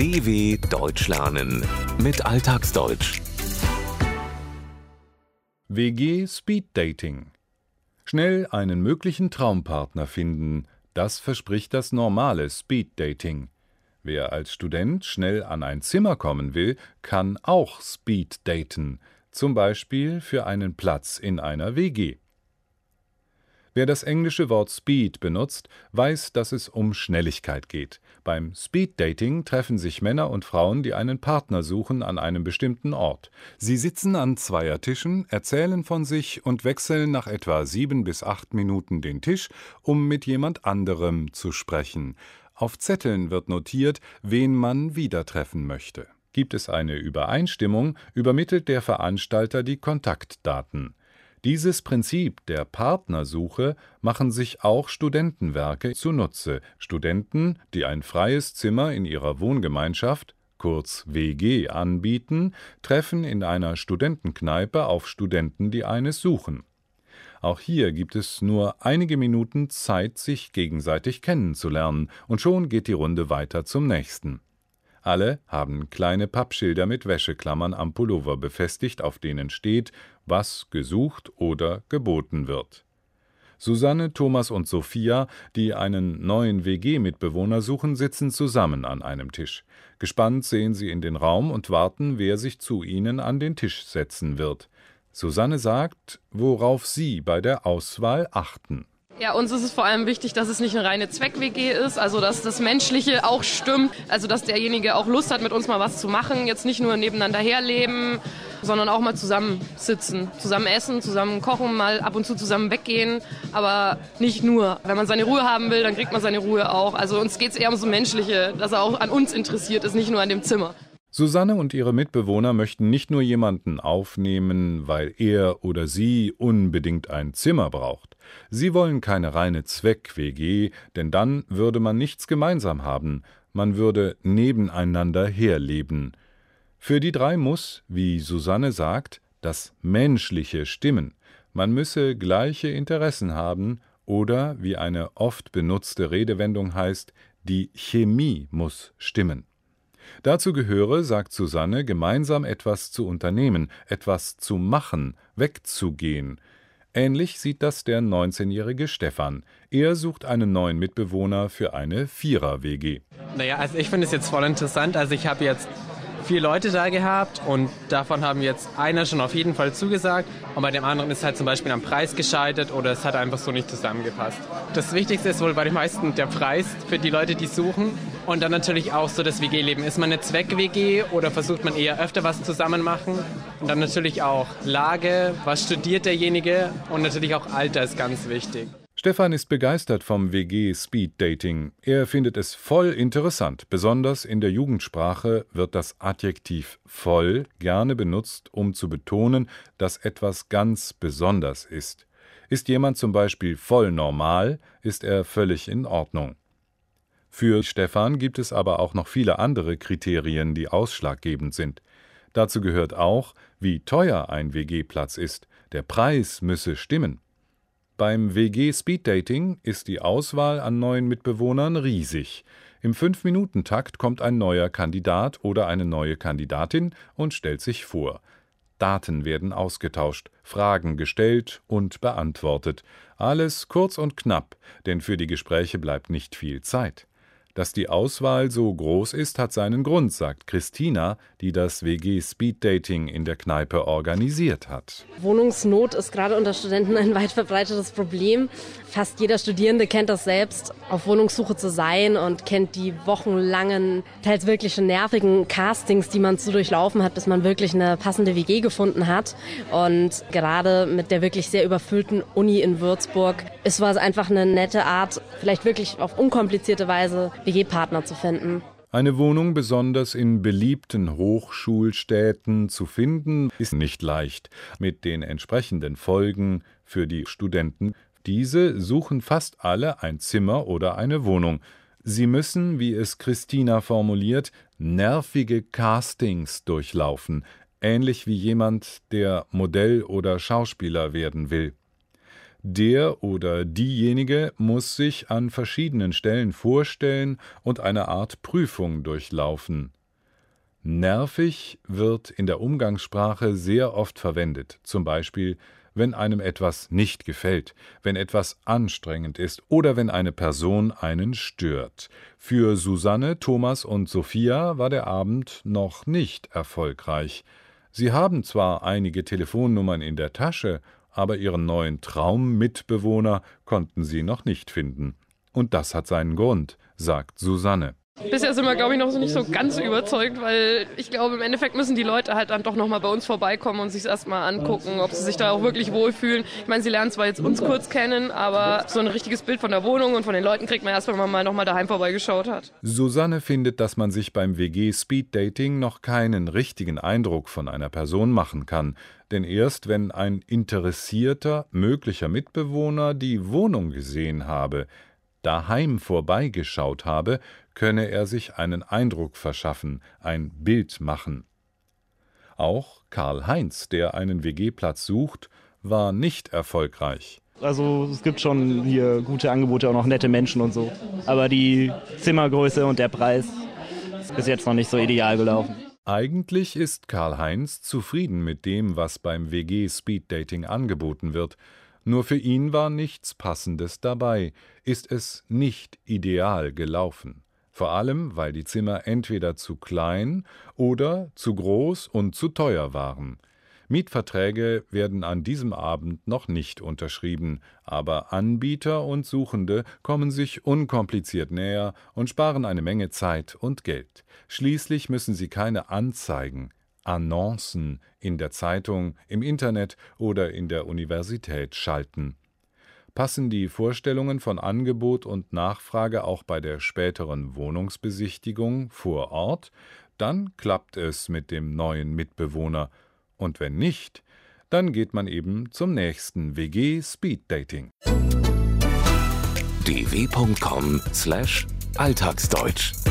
DW Deutsch lernen mit Alltagsdeutsch. WG Speed Dating. Schnell einen möglichen Traumpartner finden, das verspricht das normale Speed Dating. Wer als Student schnell an ein Zimmer kommen will, kann auch Speed daten, zum Beispiel für einen Platz in einer WG. Wer das englische Wort Speed benutzt, weiß, dass es um Schnelligkeit geht. Beim Speed-Dating treffen sich Männer und Frauen, die einen Partner suchen, an einem bestimmten Ort. Sie sitzen an Zweiertischen, erzählen von sich und wechseln nach etwa sieben bis acht Minuten den Tisch, um mit jemand anderem zu sprechen. Auf Zetteln wird notiert, wen man wieder treffen möchte. Gibt es eine Übereinstimmung, übermittelt der Veranstalter die Kontaktdaten. Dieses Prinzip der Partnersuche machen sich auch Studentenwerke zunutze, Studenten, die ein freies Zimmer in ihrer Wohngemeinschaft kurz WG anbieten, treffen in einer Studentenkneipe auf Studenten, die eines suchen. Auch hier gibt es nur einige Minuten Zeit, sich gegenseitig kennenzulernen, und schon geht die Runde weiter zum nächsten. Alle haben kleine Pappschilder mit Wäscheklammern am Pullover befestigt, auf denen steht, was gesucht oder geboten wird. Susanne, Thomas und Sophia, die einen neuen WG-Mitbewohner suchen, sitzen zusammen an einem Tisch. Gespannt sehen sie in den Raum und warten, wer sich zu ihnen an den Tisch setzen wird. Susanne sagt, worauf sie bei der Auswahl achten. Ja, uns ist es vor allem wichtig, dass es nicht eine reine Zweck-WG ist, also dass das Menschliche auch stimmt, also dass derjenige auch Lust hat, mit uns mal was zu machen, jetzt nicht nur nebeneinander herleben, sondern auch mal zusammen sitzen, zusammen essen, zusammen kochen, mal ab und zu zusammen weggehen, aber nicht nur. Wenn man seine Ruhe haben will, dann kriegt man seine Ruhe auch. Also uns geht es eher ums Menschliche, dass er auch an uns interessiert ist, nicht nur an dem Zimmer. Susanne und ihre Mitbewohner möchten nicht nur jemanden aufnehmen, weil er oder sie unbedingt ein Zimmer braucht. Sie wollen keine reine Zweck-WG, denn dann würde man nichts gemeinsam haben, man würde nebeneinander herleben. Für die drei muss, wie Susanne sagt, das Menschliche stimmen. Man müsse gleiche Interessen haben oder, wie eine oft benutzte Redewendung heißt, die Chemie muss stimmen. Dazu gehöre, sagt Susanne, gemeinsam etwas zu unternehmen, etwas zu machen, wegzugehen. Ähnlich sieht das der 19-jährige Stefan. Er sucht einen neuen Mitbewohner für eine Vierer-WG. Naja, also ich finde es jetzt voll interessant. Also ich habe jetzt vier Leute da gehabt und davon haben jetzt einer schon auf jeden Fall zugesagt und bei dem anderen ist halt zum Beispiel am Preis gescheitert oder es hat einfach so nicht zusammengepasst. Das Wichtigste ist wohl bei den meisten der Preis für die Leute, die suchen und dann natürlich auch so das WG-Leben. Ist man eine Zweck-WG oder versucht man eher öfter was zusammen machen? Und dann natürlich auch Lage, was studiert derjenige und natürlich auch Alter ist ganz wichtig. Stefan ist begeistert vom WG Speed Dating. Er findet es voll interessant. Besonders in der Jugendsprache wird das Adjektiv voll gerne benutzt, um zu betonen, dass etwas ganz besonders ist. Ist jemand zum Beispiel voll normal, ist er völlig in Ordnung. Für Stefan gibt es aber auch noch viele andere Kriterien, die ausschlaggebend sind. Dazu gehört auch, wie teuer ein WG-Platz ist. Der Preis müsse stimmen. Beim WG Speed Dating ist die Auswahl an neuen Mitbewohnern riesig. Im Fünf-Minuten-Takt kommt ein neuer Kandidat oder eine neue Kandidatin und stellt sich vor. Daten werden ausgetauscht, Fragen gestellt und beantwortet. Alles kurz und knapp, denn für die Gespräche bleibt nicht viel Zeit. Dass die Auswahl so groß ist, hat seinen Grund, sagt Christina, die das WG Speed Dating in der Kneipe organisiert hat. Wohnungsnot ist gerade unter Studenten ein weit verbreitetes Problem. Fast jeder Studierende kennt das selbst, auf Wohnungssuche zu sein und kennt die wochenlangen, teils wirklich nervigen Castings, die man zu durchlaufen hat, bis man wirklich eine passende WG gefunden hat. Und gerade mit der wirklich sehr überfüllten Uni in Würzburg ist es einfach eine nette Art, vielleicht wirklich auf unkomplizierte Weise WG-Partner zu finden. Eine Wohnung besonders in beliebten Hochschulstädten zu finden, ist nicht leicht, mit den entsprechenden Folgen für die Studenten. Diese suchen fast alle ein Zimmer oder eine Wohnung. Sie müssen, wie es Christina formuliert, nervige Castings durchlaufen, ähnlich wie jemand, der Modell oder Schauspieler werden will. Der oder diejenige muss sich an verschiedenen Stellen vorstellen und eine Art Prüfung durchlaufen. Nervig wird in der Umgangssprache sehr oft verwendet, zum Beispiel wenn einem etwas nicht gefällt, wenn etwas anstrengend ist oder wenn eine Person einen stört. Für Susanne, Thomas und Sophia war der Abend noch nicht erfolgreich. Sie haben zwar einige Telefonnummern in der Tasche, aber ihren neuen Traummitbewohner konnten sie noch nicht finden. Und das hat seinen Grund, sagt Susanne. Bisher sind wir, glaube ich, noch nicht so ganz überzeugt, weil ich glaube, im Endeffekt müssen die Leute halt dann doch nochmal bei uns vorbeikommen und sich erstmal angucken, ob sie sich da auch wirklich wohlfühlen. Ich meine, sie lernen zwar jetzt uns kurz kennen, aber so ein richtiges Bild von der Wohnung und von den Leuten kriegt man erst, wenn man mal nochmal daheim vorbeigeschaut hat. Susanne findet, dass man sich beim WG Speed Dating noch keinen richtigen Eindruck von einer Person machen kann. Denn erst wenn ein interessierter, möglicher Mitbewohner die Wohnung gesehen habe, daheim vorbeigeschaut habe, könne er sich einen Eindruck verschaffen, ein Bild machen. Auch Karl Heinz, der einen WG-Platz sucht, war nicht erfolgreich. Also es gibt schon hier gute Angebote, auch noch nette Menschen und so. Aber die Zimmergröße und der Preis ist bis jetzt noch nicht so ideal gelaufen. Eigentlich ist Karl Heinz zufrieden mit dem, was beim WG Speed Dating angeboten wird. Nur für ihn war nichts Passendes dabei, ist es nicht ideal gelaufen. Vor allem, weil die Zimmer entweder zu klein oder zu groß und zu teuer waren. Mietverträge werden an diesem Abend noch nicht unterschrieben, aber Anbieter und Suchende kommen sich unkompliziert näher und sparen eine Menge Zeit und Geld. Schließlich müssen sie keine Anzeigen, Annoncen in der Zeitung, im Internet oder in der Universität schalten. Passen die Vorstellungen von Angebot und Nachfrage auch bei der späteren Wohnungsbesichtigung vor Ort, dann klappt es mit dem neuen Mitbewohner, und wenn nicht, dann geht man eben zum nächsten WG Speed Dating. dw.com/alltagsdeutsch